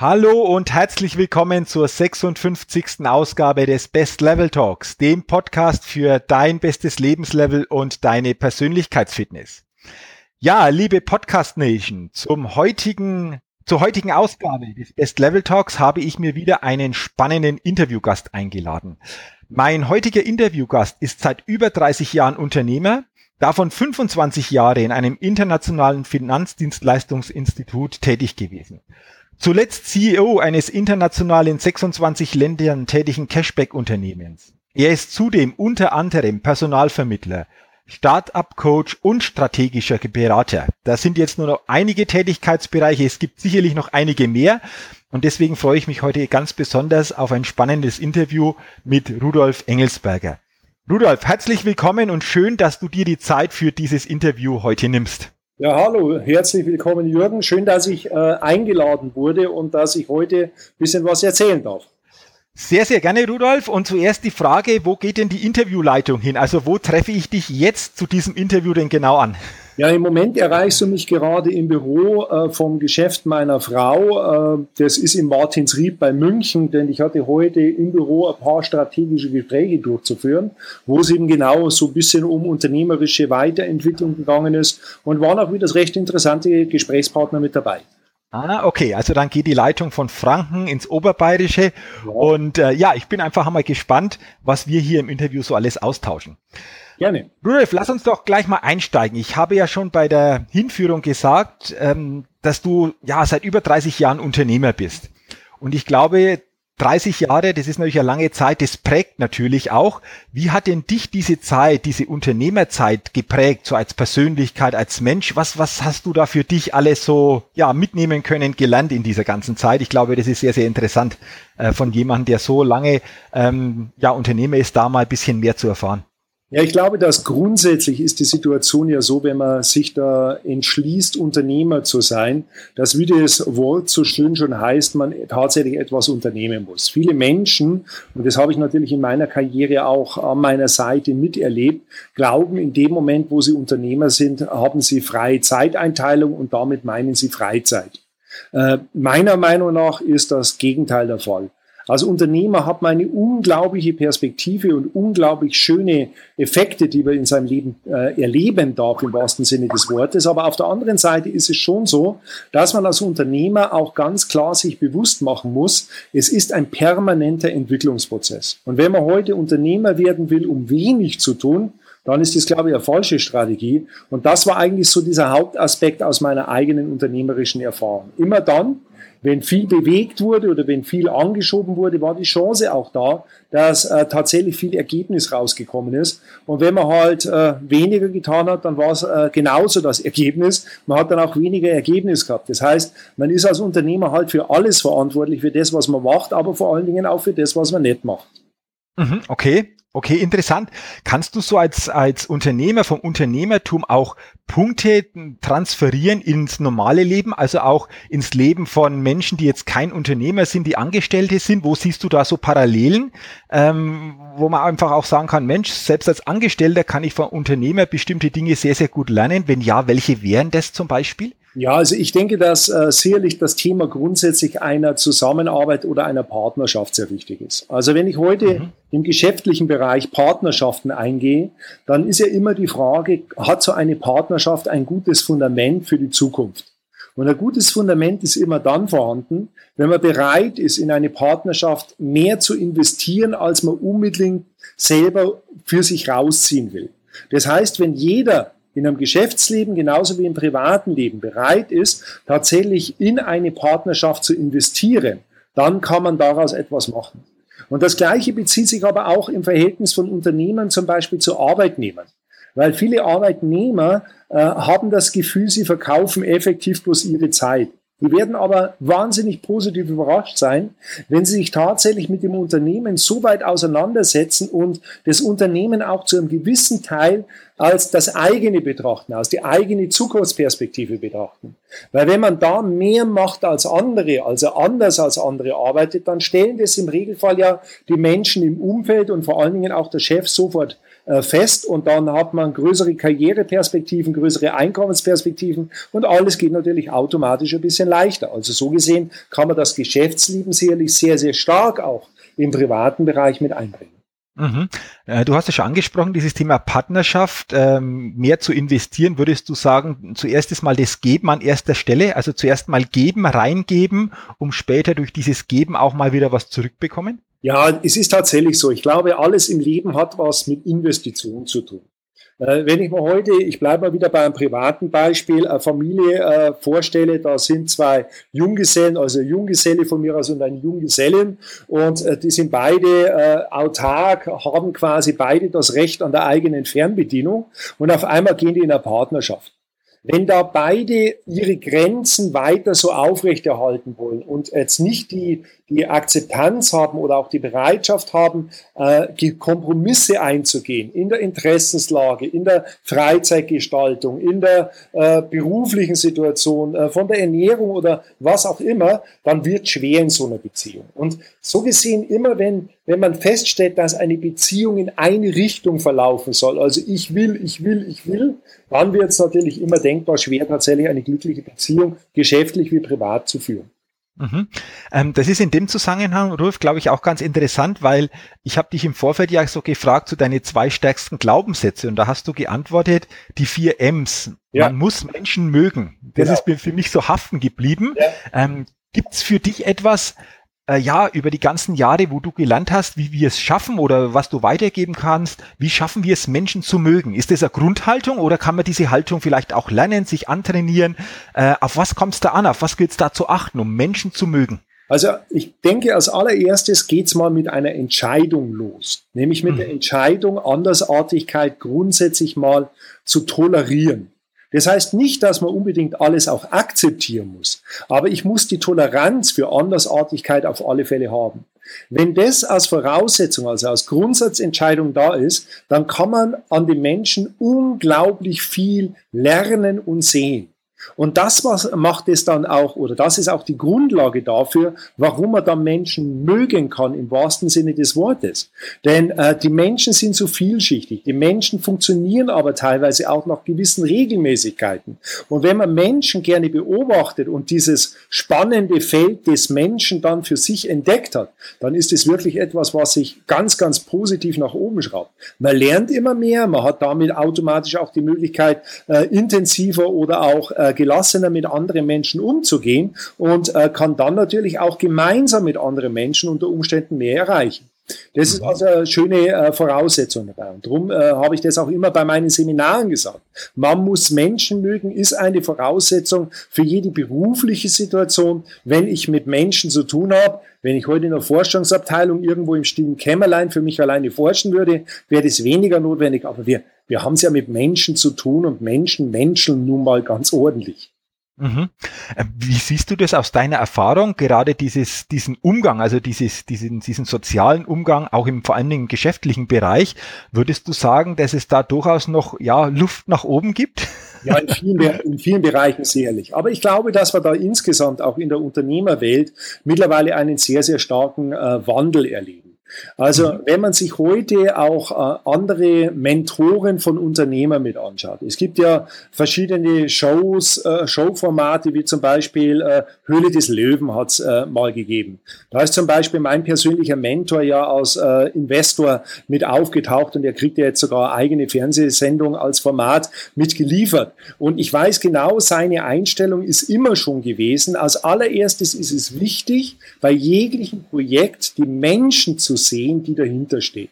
Hallo und herzlich willkommen zur 56. Ausgabe des Best Level Talks, dem Podcast für dein bestes Lebenslevel und deine Persönlichkeitsfitness. Ja, liebe Podcast Nation, zum heutigen zur heutigen Ausgabe des Best Level Talks habe ich mir wieder einen spannenden Interviewgast eingeladen. Mein heutiger Interviewgast ist seit über 30 Jahren Unternehmer, davon 25 Jahre in einem internationalen Finanzdienstleistungsinstitut tätig gewesen. Zuletzt CEO eines international in 26 Ländern tätigen Cashback-Unternehmens. Er ist zudem unter anderem Personalvermittler, Start-up-Coach und strategischer Berater. Das sind jetzt nur noch einige Tätigkeitsbereiche. Es gibt sicherlich noch einige mehr. Und deswegen freue ich mich heute ganz besonders auf ein spannendes Interview mit Rudolf Engelsberger. Rudolf, herzlich willkommen und schön, dass du dir die Zeit für dieses Interview heute nimmst. Ja, hallo, herzlich willkommen Jürgen. Schön, dass ich äh, eingeladen wurde und dass ich heute ein bisschen was erzählen darf. Sehr, sehr gerne, Rudolf. Und zuerst die Frage, wo geht denn die Interviewleitung hin? Also wo treffe ich dich jetzt zu diesem Interview denn genau an? Ja, im Moment erreichst du mich gerade im Büro äh, vom Geschäft meiner Frau. Äh, das ist im Martinsried bei München, denn ich hatte heute im Büro ein paar strategische Gespräche durchzuführen, wo es eben genau so ein bisschen um unternehmerische Weiterentwicklung gegangen ist und waren auch wieder recht interessante Gesprächspartner mit dabei. Ah, okay, also dann geht die Leitung von Franken ins Oberbayerische. Ja. Und äh, ja, ich bin einfach einmal gespannt, was wir hier im Interview so alles austauschen. Gerne. Rudolf, lass uns doch gleich mal einsteigen. Ich habe ja schon bei der Hinführung gesagt, ähm, dass du ja seit über 30 Jahren Unternehmer bist. Und ich glaube, 30 Jahre, das ist natürlich eine lange Zeit, das prägt natürlich auch. Wie hat denn dich diese Zeit, diese Unternehmerzeit geprägt, so als Persönlichkeit, als Mensch? Was, was hast du da für dich alles so ja, mitnehmen können, gelernt in dieser ganzen Zeit? Ich glaube, das ist sehr, sehr interessant, äh, von jemandem, der so lange ähm, ja, Unternehmer ist, da mal ein bisschen mehr zu erfahren. Ja, ich glaube, dass grundsätzlich ist die Situation ja so, wenn man sich da entschließt, Unternehmer zu sein, dass wie das Wort so schön schon heißt, man tatsächlich etwas unternehmen muss. Viele Menschen, und das habe ich natürlich in meiner Karriere auch an meiner Seite miterlebt, glauben, in dem Moment, wo sie Unternehmer sind, haben sie freie Zeiteinteilung und damit meinen sie Freizeit. Äh, meiner Meinung nach ist das Gegenteil der Fall. Als Unternehmer hat man eine unglaubliche Perspektive und unglaublich schöne Effekte, die man in seinem Leben äh, erleben darf, im wahrsten Sinne des Wortes. Aber auf der anderen Seite ist es schon so, dass man als Unternehmer auch ganz klar sich bewusst machen muss, es ist ein permanenter Entwicklungsprozess. Und wenn man heute Unternehmer werden will, um wenig zu tun, dann ist das, glaube ich, eine falsche Strategie. Und das war eigentlich so dieser Hauptaspekt aus meiner eigenen unternehmerischen Erfahrung. Immer dann, wenn viel bewegt wurde oder wenn viel angeschoben wurde, war die Chance auch da, dass äh, tatsächlich viel Ergebnis rausgekommen ist. Und wenn man halt äh, weniger getan hat, dann war es äh, genauso das Ergebnis. Man hat dann auch weniger Ergebnis gehabt. Das heißt, man ist als Unternehmer halt für alles verantwortlich, für das, was man macht, aber vor allen Dingen auch für das, was man nicht macht. Mhm, okay. Okay, interessant. Kannst du so als, als Unternehmer vom Unternehmertum auch Punkte transferieren ins normale Leben, also auch ins Leben von Menschen, die jetzt kein Unternehmer sind, die Angestellte sind? Wo siehst du da so Parallelen, ähm, wo man einfach auch sagen kann, Mensch, selbst als Angestellter kann ich von Unternehmer bestimmte Dinge sehr, sehr gut lernen. Wenn ja, welche wären das zum Beispiel? Ja, also ich denke, dass äh, sicherlich das Thema grundsätzlich einer Zusammenarbeit oder einer Partnerschaft sehr wichtig ist. Also wenn ich heute mhm. im geschäftlichen Bereich Partnerschaften eingehe, dann ist ja immer die Frage, hat so eine Partnerschaft ein gutes Fundament für die Zukunft? Und ein gutes Fundament ist immer dann vorhanden, wenn man bereit ist, in eine Partnerschaft mehr zu investieren, als man unbedingt selber für sich rausziehen will. Das heißt, wenn jeder in einem Geschäftsleben genauso wie im privaten Leben bereit ist, tatsächlich in eine Partnerschaft zu investieren, dann kann man daraus etwas machen. Und das Gleiche bezieht sich aber auch im Verhältnis von Unternehmern zum Beispiel zu Arbeitnehmern. weil viele Arbeitnehmer äh, haben das Gefühl, sie verkaufen effektiv bloß ihre Zeit. Die werden aber wahnsinnig positiv überrascht sein, wenn sie sich tatsächlich mit dem Unternehmen so weit auseinandersetzen und das Unternehmen auch zu einem gewissen Teil als das eigene betrachten, als die eigene Zukunftsperspektive betrachten. Weil wenn man da mehr macht als andere, also anders als andere arbeitet, dann stellen das im Regelfall ja die Menschen im Umfeld und vor allen Dingen auch der Chef sofort fest und dann hat man größere Karriereperspektiven, größere Einkommensperspektiven und alles geht natürlich automatisch ein bisschen leichter. Also so gesehen kann man das Geschäftsleben sicherlich sehr, sehr stark auch im privaten Bereich mit einbringen. Mhm. Äh, du hast ja schon angesprochen, dieses Thema Partnerschaft, ähm, mehr zu investieren, würdest du sagen, zuerst ist mal das Geben an erster Stelle, also zuerst mal geben, reingeben, um später durch dieses Geben auch mal wieder was zurückbekommen? Ja, es ist tatsächlich so. Ich glaube, alles im Leben hat was mit Investitionen zu tun. Äh, wenn ich mir heute, ich bleibe mal wieder bei einem privaten Beispiel, eine Familie äh, vorstelle, da sind zwei Junggesellen, also Junggeselle von mir aus und eine Junggesellin und äh, die sind beide äh, autark, haben quasi beide das Recht an der eigenen Fernbedienung und auf einmal gehen die in eine Partnerschaft. Wenn da beide ihre Grenzen weiter so aufrechterhalten wollen und jetzt nicht die, die Akzeptanz haben oder auch die Bereitschaft haben, äh, Kompromisse einzugehen in der Interessenslage, in der Freizeitgestaltung, in der äh, beruflichen Situation, äh, von der Ernährung oder was auch immer, dann wird schwer in so einer Beziehung. Und so gesehen, immer wenn, wenn man feststellt, dass eine Beziehung in eine Richtung verlaufen soll, also ich will, ich will, ich will, dann wird es natürlich immer denkbar schwer, tatsächlich eine glückliche Beziehung geschäftlich wie privat zu führen. Mhm. Ähm, das ist in dem Zusammenhang, Ruf, glaube ich, auch ganz interessant, weil ich habe dich im Vorfeld ja so gefragt zu so deine zwei stärksten Glaubenssätze und da hast du geantwortet, die vier M's. Ja. Man muss Menschen mögen. Das genau. ist mir für mich so haften geblieben. Ja. Ähm, Gibt es für dich etwas, äh, ja, über die ganzen Jahre, wo du gelernt hast, wie wir es schaffen oder was du weitergeben kannst, wie schaffen wir es, Menschen zu mögen? Ist das eine Grundhaltung oder kann man diese Haltung vielleicht auch lernen, sich antrainieren? Äh, auf was kommt es da an? Auf was gilt es da zu achten, um Menschen zu mögen? Also ich denke, als allererstes geht's mal mit einer Entscheidung los, nämlich mit mhm. der Entscheidung, Andersartigkeit grundsätzlich mal zu tolerieren. Das heißt nicht, dass man unbedingt alles auch akzeptieren muss, aber ich muss die Toleranz für Andersartigkeit auf alle Fälle haben. Wenn das als Voraussetzung, also als Grundsatzentscheidung da ist, dann kann man an den Menschen unglaublich viel lernen und sehen. Und das was macht es dann auch, oder das ist auch die Grundlage dafür, warum man dann Menschen mögen kann, im wahrsten Sinne des Wortes. Denn äh, die Menschen sind so vielschichtig. Die Menschen funktionieren aber teilweise auch nach gewissen Regelmäßigkeiten. Und wenn man Menschen gerne beobachtet und dieses spannende Feld des Menschen dann für sich entdeckt hat, dann ist es wirklich etwas, was sich ganz, ganz positiv nach oben schraubt. Man lernt immer mehr, man hat damit automatisch auch die Möglichkeit, äh, intensiver oder auch äh, gelassener mit anderen Menschen umzugehen und äh, kann dann natürlich auch gemeinsam mit anderen Menschen unter Umständen mehr erreichen. Das ist mhm. also eine schöne äh, Voraussetzung dabei. Und darum äh, habe ich das auch immer bei meinen Seminaren gesagt. Man muss Menschen mögen, ist eine Voraussetzung für jede berufliche Situation. Wenn ich mit Menschen zu tun habe, wenn ich heute in der Forschungsabteilung irgendwo im stillen Kämmerlein für mich alleine forschen würde, wäre das weniger notwendig. Aber wir wir haben es ja mit Menschen zu tun und Menschen menscheln nun mal ganz ordentlich. Mhm. Äh, wie siehst du das aus deiner Erfahrung, gerade dieses, diesen Umgang, also dieses, diesen, diesen sozialen Umgang, auch im vor allen Dingen geschäftlichen Bereich? Würdest du sagen, dass es da durchaus noch ja, Luft nach oben gibt? Ja, in vielen, in vielen Bereichen sicherlich. Aber ich glaube, dass wir da insgesamt auch in der Unternehmerwelt mittlerweile einen sehr, sehr starken äh, Wandel erleben. Also mhm. wenn man sich heute auch äh, andere Mentoren von Unternehmern mit anschaut. Es gibt ja verschiedene Shows, äh, Showformate, wie zum Beispiel äh, Höhle des Löwen hat es äh, mal gegeben. Da ist zum Beispiel mein persönlicher Mentor ja als äh, Investor mit aufgetaucht und er kriegt ja jetzt sogar eine eigene Fernsehsendung als Format mitgeliefert. Und ich weiß genau, seine Einstellung ist immer schon gewesen. Als allererstes ist es wichtig, bei jeglichem Projekt die Menschen zu sehen, die dahinter stehen.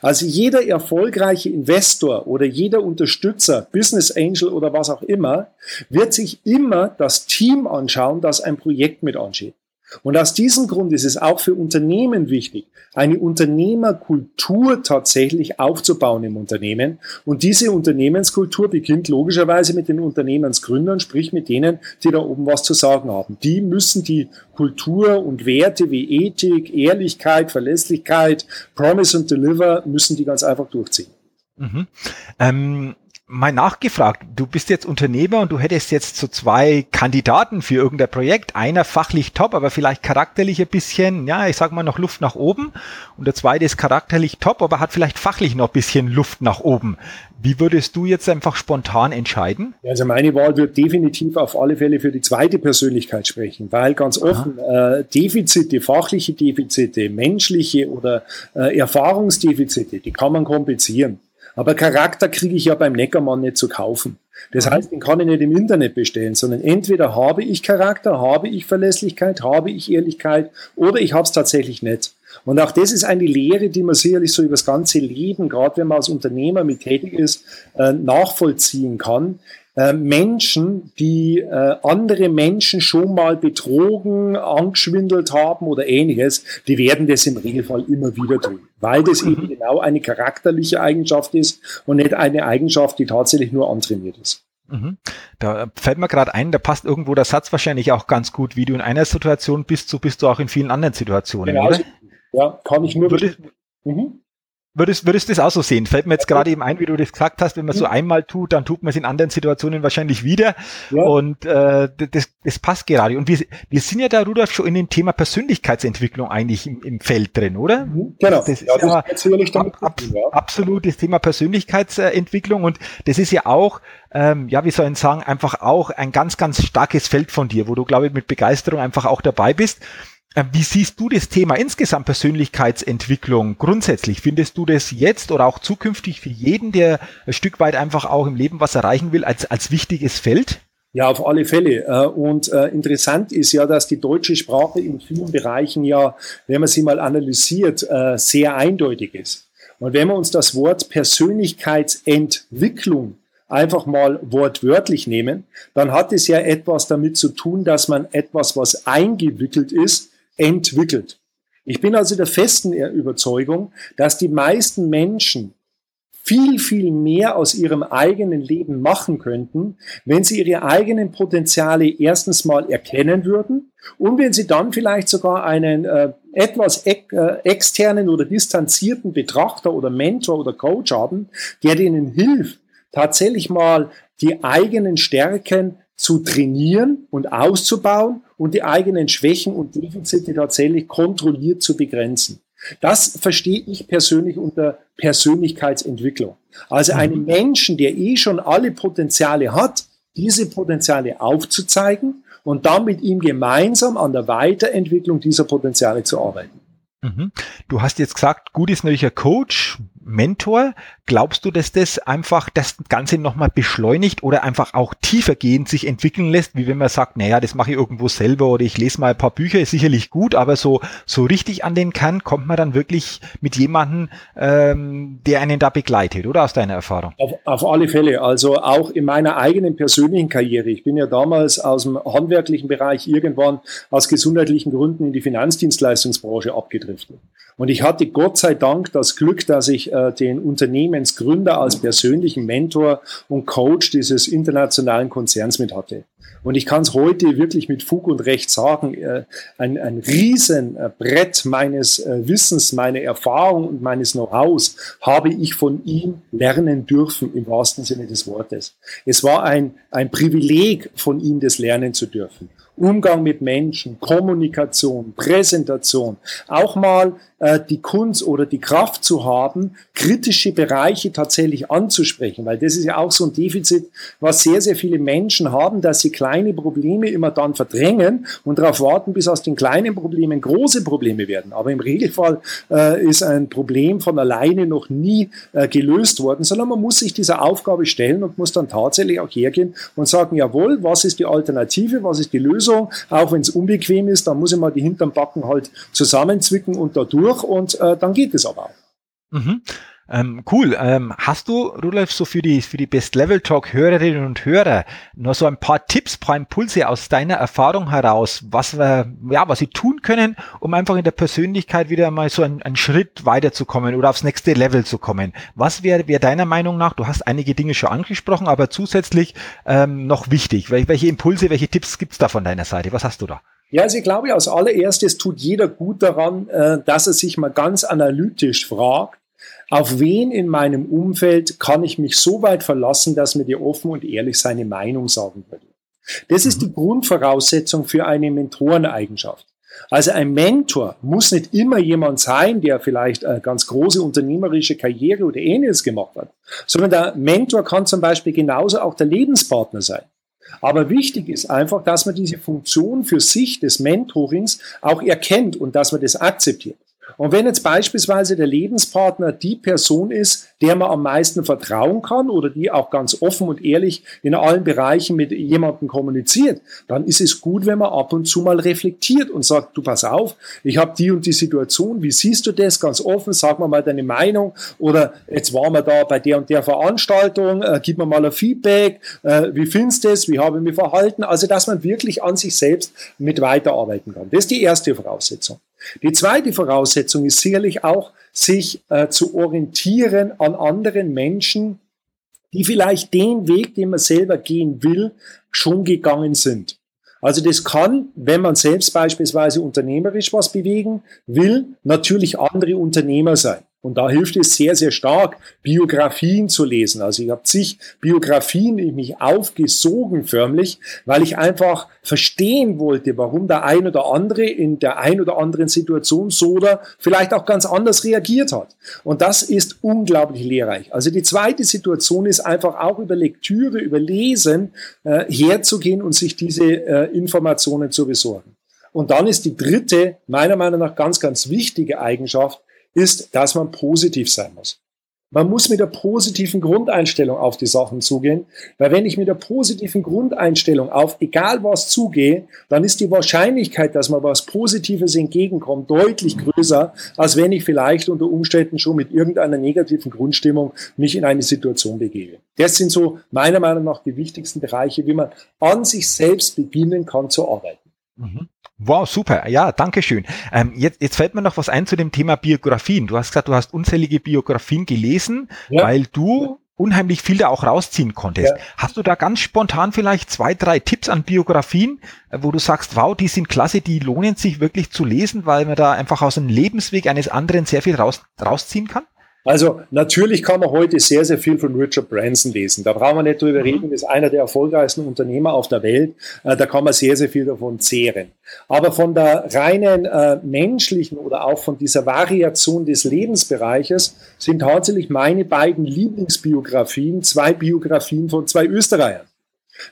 Also jeder erfolgreiche Investor oder jeder Unterstützer, Business Angel oder was auch immer, wird sich immer das Team anschauen, das ein Projekt mit anschaut. Und aus diesem Grund ist es auch für Unternehmen wichtig, eine Unternehmerkultur tatsächlich aufzubauen im Unternehmen. Und diese Unternehmenskultur beginnt logischerweise mit den Unternehmensgründern, sprich mit denen, die da oben was zu sagen haben. Die müssen die Kultur und Werte wie Ethik, Ehrlichkeit, Verlässlichkeit, Promise und Deliver, müssen die ganz einfach durchziehen. Mhm. Ähm mal nachgefragt, du bist jetzt Unternehmer und du hättest jetzt so zwei Kandidaten für irgendein Projekt. Einer fachlich top, aber vielleicht charakterlich ein bisschen, ja, ich sag mal noch Luft nach oben. Und der zweite ist charakterlich top, aber hat vielleicht fachlich noch ein bisschen Luft nach oben. Wie würdest du jetzt einfach spontan entscheiden? Also meine Wahl wird definitiv auf alle Fälle für die zweite Persönlichkeit sprechen, weil ganz offen äh, Defizite, fachliche Defizite, menschliche oder äh, Erfahrungsdefizite, die kann man kompensieren. Aber Charakter kriege ich ja beim Neckermann nicht zu kaufen. Das mhm. heißt, den kann ich nicht im Internet bestellen, sondern entweder habe ich Charakter, habe ich Verlässlichkeit, habe ich Ehrlichkeit oder ich habe es tatsächlich nicht. Und auch das ist eine Lehre, die man sicherlich so über das ganze Leben, gerade wenn man als Unternehmer mit tätig ist, äh, nachvollziehen kann. Äh, Menschen, die äh, andere Menschen schon mal betrogen, angeschwindelt haben oder ähnliches, die werden das im Regelfall immer wieder tun, weil das eben genau eine charakterliche Eigenschaft ist und nicht eine Eigenschaft, die tatsächlich nur antrainiert ist. Mhm. Da fällt mir gerade ein, da passt irgendwo der Satz wahrscheinlich auch ganz gut, wie du in einer Situation bist, so bist du auch in vielen anderen Situationen, genau, oder? Ja, kann ich nur. Würde, mhm. Würdest, würdest du das auch so sehen? Fällt mir jetzt gerade eben ein, wie du das gesagt hast, wenn man so einmal tut, dann tut man es in anderen Situationen wahrscheinlich wieder. Ja. Und äh, das, das passt gerade. Und wir, wir sind ja da, Rudolf, schon in dem Thema Persönlichkeitsentwicklung eigentlich im, im Feld drin, oder? Mhm, genau. Das ist ja, das ja ab, ab, ja. absolut das Thema Persönlichkeitsentwicklung. Und das ist ja auch, ähm, ja, wie soll ich sagen, einfach auch ein ganz, ganz starkes Feld von dir, wo du, glaube ich, mit Begeisterung einfach auch dabei bist. Äh, wie siehst du das Thema insgesamt Persönlichkeitsentwicklung grundsätzlich? Findest du das jetzt oder auch zukünftig für jeden, der ein Stück weit einfach auch im Leben was erreichen will, als, als wichtiges Feld? Ja, auf alle Fälle. Äh, und äh, interessant ist ja, dass die deutsche Sprache in vielen Bereichen ja, wenn man sie mal analysiert, sehr eindeutig ist. Und wenn wir uns das Wort Persönlichkeitsentwicklung einfach mal wortwörtlich nehmen, dann hat es ja etwas damit zu tun, dass man etwas, was eingewickelt ist, entwickelt. Ich bin also der festen Überzeugung, dass die meisten Menschen viel, viel mehr aus ihrem eigenen Leben machen könnten, wenn sie ihre eigenen Potenziale erstens mal erkennen würden und wenn sie dann vielleicht sogar einen äh, etwas äh, externen oder distanzierten Betrachter oder Mentor oder Coach haben, der ihnen hilft, tatsächlich mal die eigenen Stärken zu trainieren und auszubauen und die eigenen Schwächen und Defizite tatsächlich kontrolliert zu begrenzen. Das verstehe ich persönlich unter Persönlichkeitsentwicklung. Also einen mhm. Menschen, der eh schon alle Potenziale hat, diese Potenziale aufzuzeigen und dann mit ihm gemeinsam an der Weiterentwicklung dieser Potenziale zu arbeiten. Mhm. Du hast jetzt gesagt, gut ist natürlich ein Coach, Mentor. Glaubst du, dass das einfach das Ganze nochmal beschleunigt oder einfach auch tiefergehend sich entwickeln lässt, wie wenn man sagt, naja, das mache ich irgendwo selber oder ich lese mal ein paar Bücher, ist sicherlich gut, aber so, so richtig an den Kern kommt man dann wirklich mit jemandem, ähm, der einen da begleitet, oder aus deiner Erfahrung? Auf, auf alle Fälle. Also auch in meiner eigenen persönlichen Karriere. Ich bin ja damals aus dem handwerklichen Bereich irgendwann aus gesundheitlichen Gründen in die Finanzdienstleistungsbranche abgedriftet. Und ich hatte Gott sei Dank das Glück, dass ich äh, den Unternehmensgründer als persönlichen Mentor und Coach dieses internationalen Konzerns mit hatte. Und ich kann es heute wirklich mit Fug und Recht sagen, äh, ein, ein Riesenbrett meines äh, Wissens, meiner Erfahrung und meines Know-hows habe ich von ihm lernen dürfen, im wahrsten Sinne des Wortes. Es war ein, ein Privileg, von ihm das lernen zu dürfen. Umgang mit Menschen, Kommunikation, Präsentation, auch mal äh, die Kunst oder die Kraft zu haben, kritische Bereiche tatsächlich anzusprechen, weil das ist ja auch so ein Defizit, was sehr, sehr viele Menschen haben, dass sie kleine Probleme immer dann verdrängen und darauf warten, bis aus den kleinen Problemen große Probleme werden. Aber im Regelfall äh, ist ein Problem von alleine noch nie äh, gelöst worden, sondern man muss sich dieser Aufgabe stellen und muss dann tatsächlich auch hergehen und sagen, jawohl, was ist die Alternative, was ist die Lösung? Lösung, auch wenn es unbequem ist, dann muss ich mal die hinterm Backen halt zusammenzwicken und da durch und äh, dann geht es aber auch. Mhm. Ähm, cool. Ähm, hast du, Rudolf, so für die, für die Best Level Talk Hörerinnen und Hörer noch so ein paar Tipps, paar Impulse aus deiner Erfahrung heraus, was wir, ja, was sie tun können, um einfach in der Persönlichkeit wieder mal so einen, einen Schritt weiterzukommen oder aufs nächste Level zu kommen? Was wäre wär deiner Meinung nach, du hast einige Dinge schon angesprochen, aber zusätzlich ähm, noch wichtig? Wel welche Impulse, welche Tipps gibt's da von deiner Seite? Was hast du da? Ja, also ich glaube, als allererstes tut jeder gut daran, äh, dass er sich mal ganz analytisch fragt, auf wen in meinem Umfeld kann ich mich so weit verlassen, dass mir der offen und ehrlich seine Meinung sagen würde. Das ist die mhm. Grundvoraussetzung für eine Mentoreneigenschaft. Also ein Mentor muss nicht immer jemand sein, der vielleicht eine ganz große unternehmerische Karriere oder ähnliches gemacht hat, sondern der Mentor kann zum Beispiel genauso auch der Lebenspartner sein. Aber wichtig ist einfach, dass man diese Funktion für sich des Mentorings auch erkennt und dass man das akzeptiert. Und wenn jetzt beispielsweise der Lebenspartner die Person ist, der man am meisten vertrauen kann oder die auch ganz offen und ehrlich in allen Bereichen mit jemandem kommuniziert, dann ist es gut, wenn man ab und zu mal reflektiert und sagt, du pass auf, ich habe die und die Situation, wie siehst du das? Ganz offen, sag mal mal deine Meinung oder jetzt waren wir da bei der und der Veranstaltung, äh, gib mir mal ein Feedback, äh, wie findest du das, wie habe ich mich verhalten? Also, dass man wirklich an sich selbst mit weiterarbeiten kann. Das ist die erste Voraussetzung. Die zweite Voraussetzung ist sicherlich auch, sich äh, zu orientieren an anderen Menschen, die vielleicht den Weg, den man selber gehen will, schon gegangen sind. Also das kann, wenn man selbst beispielsweise unternehmerisch was bewegen will, natürlich andere Unternehmer sein. Und da hilft es sehr, sehr stark, Biografien zu lesen. Also ich habe zig Biografien in mich aufgesogen förmlich, weil ich einfach verstehen wollte, warum der ein oder andere in der ein oder anderen Situation so oder vielleicht auch ganz anders reagiert hat. Und das ist unglaublich lehrreich. Also die zweite Situation ist einfach auch über Lektüre, über Lesen äh, herzugehen und sich diese äh, Informationen zu besorgen. Und dann ist die dritte, meiner Meinung nach ganz, ganz wichtige Eigenschaft, ist, dass man positiv sein muss. Man muss mit der positiven Grundeinstellung auf die Sachen zugehen, weil wenn ich mit der positiven Grundeinstellung auf egal was zugehe, dann ist die Wahrscheinlichkeit, dass man was Positives entgegenkommt, deutlich größer, als wenn ich vielleicht unter Umständen schon mit irgendeiner negativen Grundstimmung mich in eine Situation begebe. Das sind so meiner Meinung nach die wichtigsten Bereiche, wie man an sich selbst beginnen kann zu arbeiten. Mhm. Wow, super. Ja, danke schön. Ähm, jetzt, jetzt fällt mir noch was ein zu dem Thema Biografien. Du hast gesagt, du hast unzählige Biografien gelesen, ja. weil du unheimlich viel da auch rausziehen konntest. Ja. Hast du da ganz spontan vielleicht zwei, drei Tipps an Biografien, äh, wo du sagst, wow, die sind klasse, die lohnen sich wirklich zu lesen, weil man da einfach aus dem Lebensweg eines anderen sehr viel raus, rausziehen kann? Also natürlich kann man heute sehr, sehr viel von Richard Branson lesen. Da brauchen wir nicht drüber mhm. reden. Das ist einer der erfolgreichsten Unternehmer auf der Welt. Äh, da kann man sehr, sehr viel davon zehren. Aber von der reinen äh, menschlichen oder auch von dieser Variation des Lebensbereiches sind tatsächlich meine beiden Lieblingsbiografien zwei Biografien von zwei Österreichern.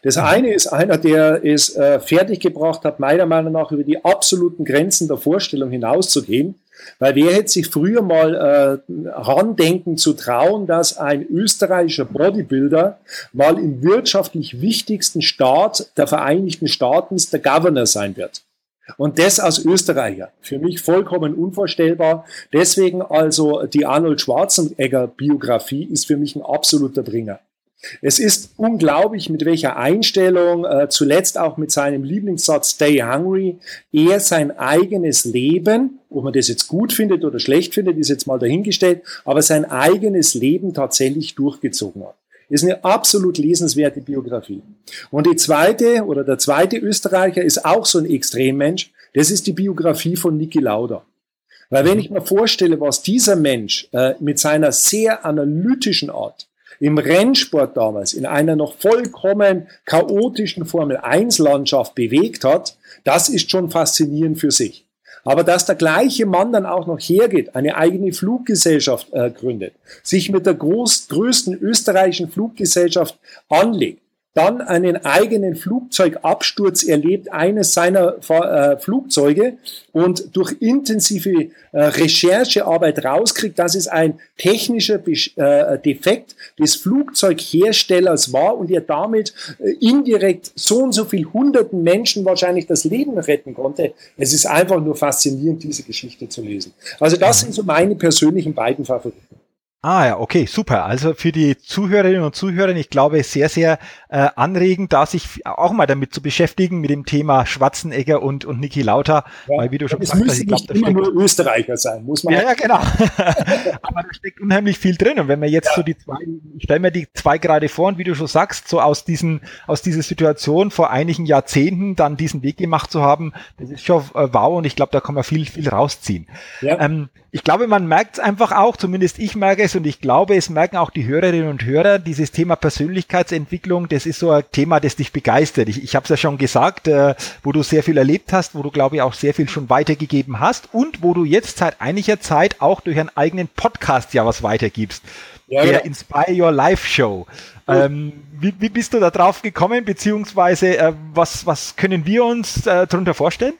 Das mhm. eine ist einer, der es äh, fertiggebracht hat, meiner Meinung nach über die absoluten Grenzen der Vorstellung hinauszugehen. Weil wer hätte sich früher mal äh, randenken zu trauen, dass ein österreichischer Bodybuilder mal im wirtschaftlich wichtigsten Staat der Vereinigten Staaten der Governor sein wird? Und das als Österreicher. Für mich vollkommen unvorstellbar. Deswegen also die Arnold Schwarzenegger Biografie ist für mich ein absoluter Bringer. Es ist unglaublich, mit welcher Einstellung, äh, zuletzt auch mit seinem Lieblingssatz Stay Hungry, er sein eigenes Leben, ob man das jetzt gut findet oder schlecht findet, ist jetzt mal dahingestellt, aber sein eigenes Leben tatsächlich durchgezogen hat. Ist eine absolut lesenswerte Biografie. Und die zweite oder der zweite Österreicher ist auch so ein Extremmensch. Das ist die Biografie von Niki Lauda. Weil wenn ich mir vorstelle, was dieser Mensch äh, mit seiner sehr analytischen Art, im Rennsport damals in einer noch vollkommen chaotischen Formel-1-Landschaft bewegt hat, das ist schon faszinierend für sich. Aber dass der gleiche Mann dann auch noch hergeht, eine eigene Fluggesellschaft äh, gründet, sich mit der groß, größten österreichischen Fluggesellschaft anlegt, dann einen eigenen Flugzeugabsturz erlebt, eines seiner äh, Flugzeuge und durch intensive äh, Recherchearbeit rauskriegt, dass es ein technischer äh, Defekt des Flugzeugherstellers war und er damit indirekt so und so viel hunderten Menschen wahrscheinlich das Leben retten konnte. Es ist einfach nur faszinierend, diese Geschichte zu lesen. Also das sind so meine persönlichen beiden Favoriten. Ah ja, okay, super. Also für die Zuhörerinnen und Zuhörer, ich glaube, sehr, sehr äh, anregend, da sich auch mal damit zu beschäftigen, mit dem Thema Schwarzenegger und, und Niki Lauter. Ja, weil wie du schon gesagt hast, ich glaube, immer nur Österreicher sein, muss man. Ja, ja, genau. Aber da steckt unheimlich viel drin. Und wenn man jetzt ja. so die zwei, ich stelle mir die zwei gerade vor und wie du schon sagst, so aus diesen, aus dieser Situation vor einigen Jahrzehnten dann diesen Weg gemacht zu haben, das ist schon äh, wow und ich glaube, da kann man viel, viel rausziehen. Ja. Ähm, ich glaube, man merkt es einfach auch, zumindest ich merke es und ich glaube, es merken auch die Hörerinnen und Hörer, dieses Thema Persönlichkeitsentwicklung, das ist so ein Thema, das dich begeistert. Ich, ich habe es ja schon gesagt, äh, wo du sehr viel erlebt hast, wo du, glaube ich, auch sehr viel schon weitergegeben hast und wo du jetzt seit einiger Zeit auch durch einen eigenen Podcast ja was weitergibst. Ja, der ja. Inspire Your Life Show. Ähm, wie, wie bist du da drauf gekommen, beziehungsweise äh, was, was können wir uns äh, darunter vorstellen?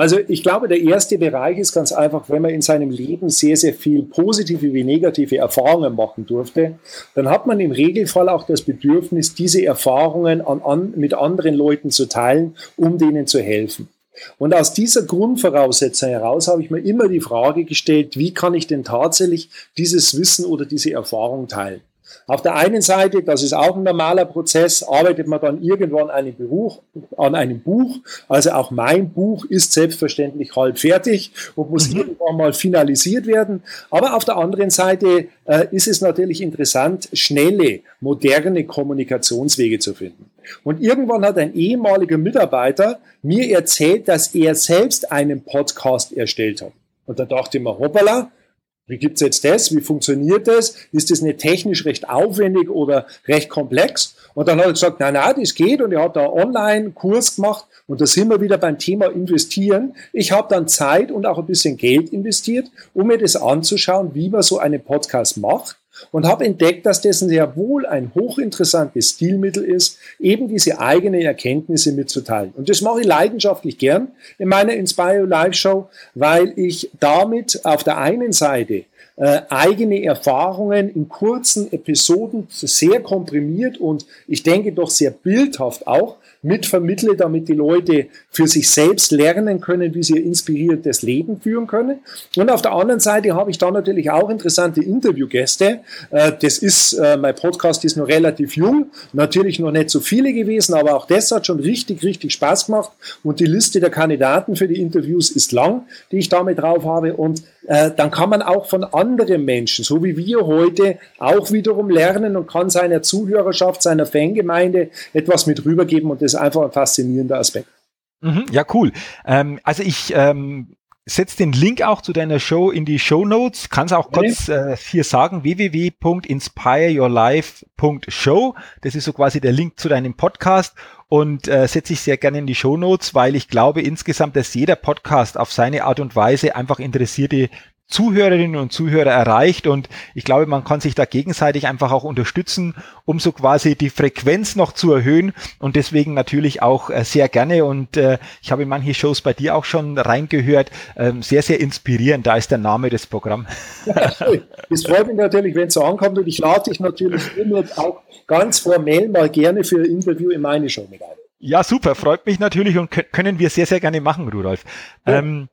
Also ich glaube, der erste Bereich ist ganz einfach, wenn man in seinem Leben sehr, sehr viel positive wie negative Erfahrungen machen durfte, dann hat man im Regelfall auch das Bedürfnis, diese Erfahrungen an, an, mit anderen Leuten zu teilen, um denen zu helfen. Und aus dieser Grundvoraussetzung heraus habe ich mir immer die Frage gestellt, wie kann ich denn tatsächlich dieses Wissen oder diese Erfahrung teilen? Auf der einen Seite, das ist auch ein normaler Prozess, arbeitet man dann irgendwann einen Beruf, an einem Buch. Also auch mein Buch ist selbstverständlich halb fertig und muss mhm. irgendwann mal finalisiert werden. Aber auf der anderen Seite äh, ist es natürlich interessant, schnelle, moderne Kommunikationswege zu finden. Und irgendwann hat ein ehemaliger Mitarbeiter mir erzählt, dass er selbst einen Podcast erstellt hat. Und da dachte ich mir, hoppala, wie gibt's jetzt das? Wie funktioniert das? Ist das nicht technisch recht aufwendig oder recht komplex? Und dann hat er gesagt, nein, nein, das geht. Und er hat da Online-Kurs gemacht. Und da sind wir wieder beim Thema investieren. Ich habe dann Zeit und auch ein bisschen Geld investiert, um mir das anzuschauen, wie man so einen Podcast macht und habe entdeckt, dass dessen sehr wohl ein hochinteressantes Stilmittel ist, eben diese eigenen Erkenntnisse mitzuteilen. Und das mache ich leidenschaftlich gern in meiner Inspire Live Show, weil ich damit auf der einen Seite äh, eigene Erfahrungen in kurzen Episoden sehr komprimiert und ich denke doch sehr bildhaft auch mitvermittle, damit die Leute für sich selbst lernen können, wie sie ihr inspiriertes Leben führen können. Und auf der anderen Seite habe ich dann natürlich auch interessante Interviewgäste. Äh, das ist, äh, mein Podcast ist noch relativ jung, natürlich noch nicht so viele gewesen, aber auch das hat schon richtig, richtig Spaß gemacht. Und die Liste der Kandidaten für die Interviews ist lang, die ich damit drauf habe. Und äh, dann kann man auch von anderen Menschen, so wie wir heute, auch wiederum lernen und kann seiner Zuhörerschaft, seiner Fangemeinde etwas mit rübergeben. Und das ist einfach ein faszinierender Aspekt. Mhm, ja, cool. Ähm, also ich ähm, setze den Link auch zu deiner Show in die Show Notes. Kannst auch kurz äh, hier sagen, www.inspireyourlife.show. Das ist so quasi der Link zu deinem Podcast und äh, setze ich sehr gerne in die Show Notes, weil ich glaube insgesamt, dass jeder Podcast auf seine Art und Weise einfach interessierte Zuhörerinnen und Zuhörer erreicht und ich glaube, man kann sich da gegenseitig einfach auch unterstützen, um so quasi die Frequenz noch zu erhöhen und deswegen natürlich auch äh, sehr gerne und äh, ich habe in manche Shows bei dir auch schon reingehört, ähm, sehr, sehr inspirierend, da ist der Name des Programms. Es freut mich natürlich, wenn es so ankommt und ich lade dich natürlich immer auch ganz formell mal gerne für ein Interview in meine Show mit ein. Ja, super, freut mich natürlich und können wir sehr, sehr gerne machen, Rudolf. Ja. Ähm,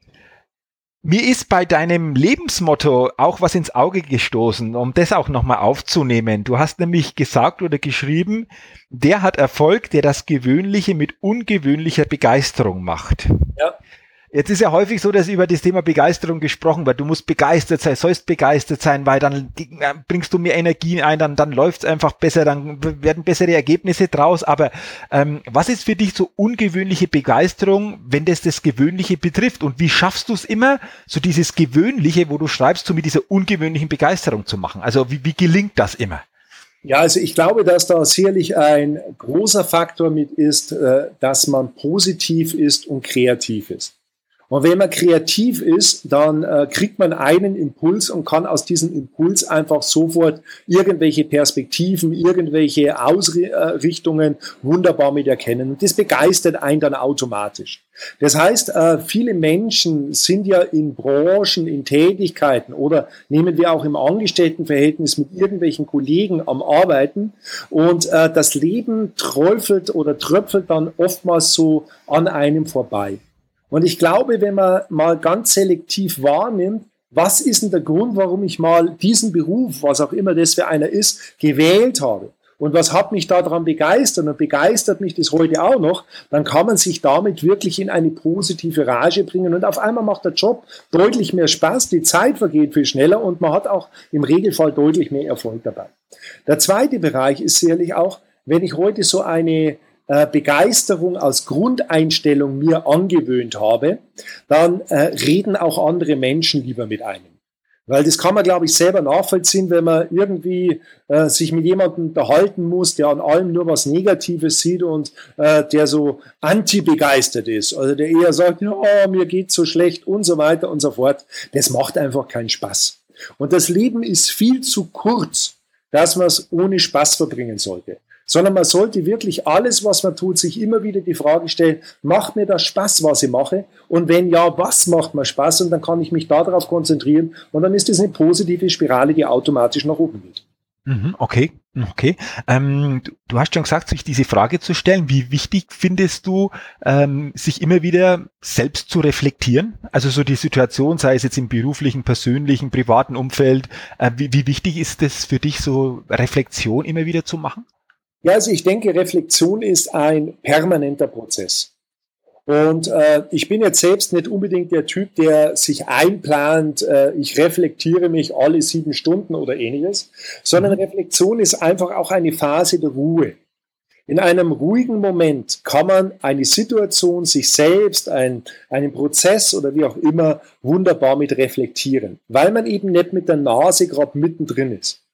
mir ist bei deinem Lebensmotto auch was ins Auge gestoßen, um das auch nochmal aufzunehmen. Du hast nämlich gesagt oder geschrieben, der hat Erfolg, der das Gewöhnliche mit ungewöhnlicher Begeisterung macht. Ja. Jetzt ist ja häufig so, dass über das Thema Begeisterung gesprochen wird. Du musst begeistert sein, sollst begeistert sein, weil dann äh, bringst du mehr Energie ein, dann, dann läuft's einfach besser, dann werden bessere Ergebnisse draus. Aber ähm, was ist für dich so ungewöhnliche Begeisterung, wenn das das Gewöhnliche betrifft? Und wie schaffst du es immer, so dieses Gewöhnliche, wo du schreibst, so mit dieser ungewöhnlichen Begeisterung zu machen? Also wie, wie gelingt das immer? Ja, also ich glaube, dass da sicherlich ein großer Faktor mit ist, äh, dass man positiv ist und kreativ ist. Und wenn man kreativ ist, dann äh, kriegt man einen Impuls und kann aus diesem Impuls einfach sofort irgendwelche Perspektiven, irgendwelche Ausrichtungen wunderbar mit erkennen. Und das begeistert einen dann automatisch. Das heißt, äh, viele Menschen sind ja in Branchen, in Tätigkeiten oder nehmen wir auch im Angestelltenverhältnis mit irgendwelchen Kollegen am Arbeiten und äh, das Leben träufelt oder tröpfelt dann oftmals so an einem vorbei. Und ich glaube, wenn man mal ganz selektiv wahrnimmt, was ist denn der Grund, warum ich mal diesen Beruf, was auch immer das für einer ist, gewählt habe? Und was hat mich daran begeistert und begeistert mich das heute auch noch, dann kann man sich damit wirklich in eine positive Rage bringen und auf einmal macht der Job deutlich mehr Spaß, die Zeit vergeht viel schneller und man hat auch im Regelfall deutlich mehr Erfolg dabei. Der zweite Bereich ist sicherlich auch, wenn ich heute so eine äh, Begeisterung als Grundeinstellung mir angewöhnt habe, dann äh, reden auch andere Menschen lieber mit einem. Weil das kann man, glaube ich, selber nachvollziehen, wenn man irgendwie äh, sich mit jemandem unterhalten muss, der an allem nur was Negatives sieht und äh, der so anti-begeistert ist. Also der eher sagt, ja, mir geht's so schlecht und so weiter und so fort. Das macht einfach keinen Spaß. Und das Leben ist viel zu kurz, dass man es ohne Spaß verbringen sollte sondern man sollte wirklich alles, was man tut, sich immer wieder die Frage stellen, macht mir das Spaß, was ich mache? Und wenn ja, was macht mir Spaß? Und dann kann ich mich darauf konzentrieren und dann ist es eine positive Spirale, die automatisch nach oben geht. Mhm, okay, okay. Ähm, du, hast schon gesagt, sich diese Frage zu stellen. Wie wichtig findest du, ähm, sich immer wieder selbst zu reflektieren? Also so die Situation, sei es jetzt im beruflichen, persönlichen, privaten Umfeld. Äh, wie, wie wichtig ist es für dich, so Reflexion immer wieder zu machen? Ja, also ich denke, Reflexion ist ein permanenter Prozess. Und äh, ich bin jetzt selbst nicht unbedingt der Typ, der sich einplant, äh, ich reflektiere mich alle sieben Stunden oder ähnliches, sondern mhm. Reflexion ist einfach auch eine Phase der Ruhe. In einem ruhigen Moment kann man eine Situation, sich selbst, ein, einen Prozess oder wie auch immer wunderbar mit reflektieren, weil man eben nicht mit der Nase gerade mittendrin ist.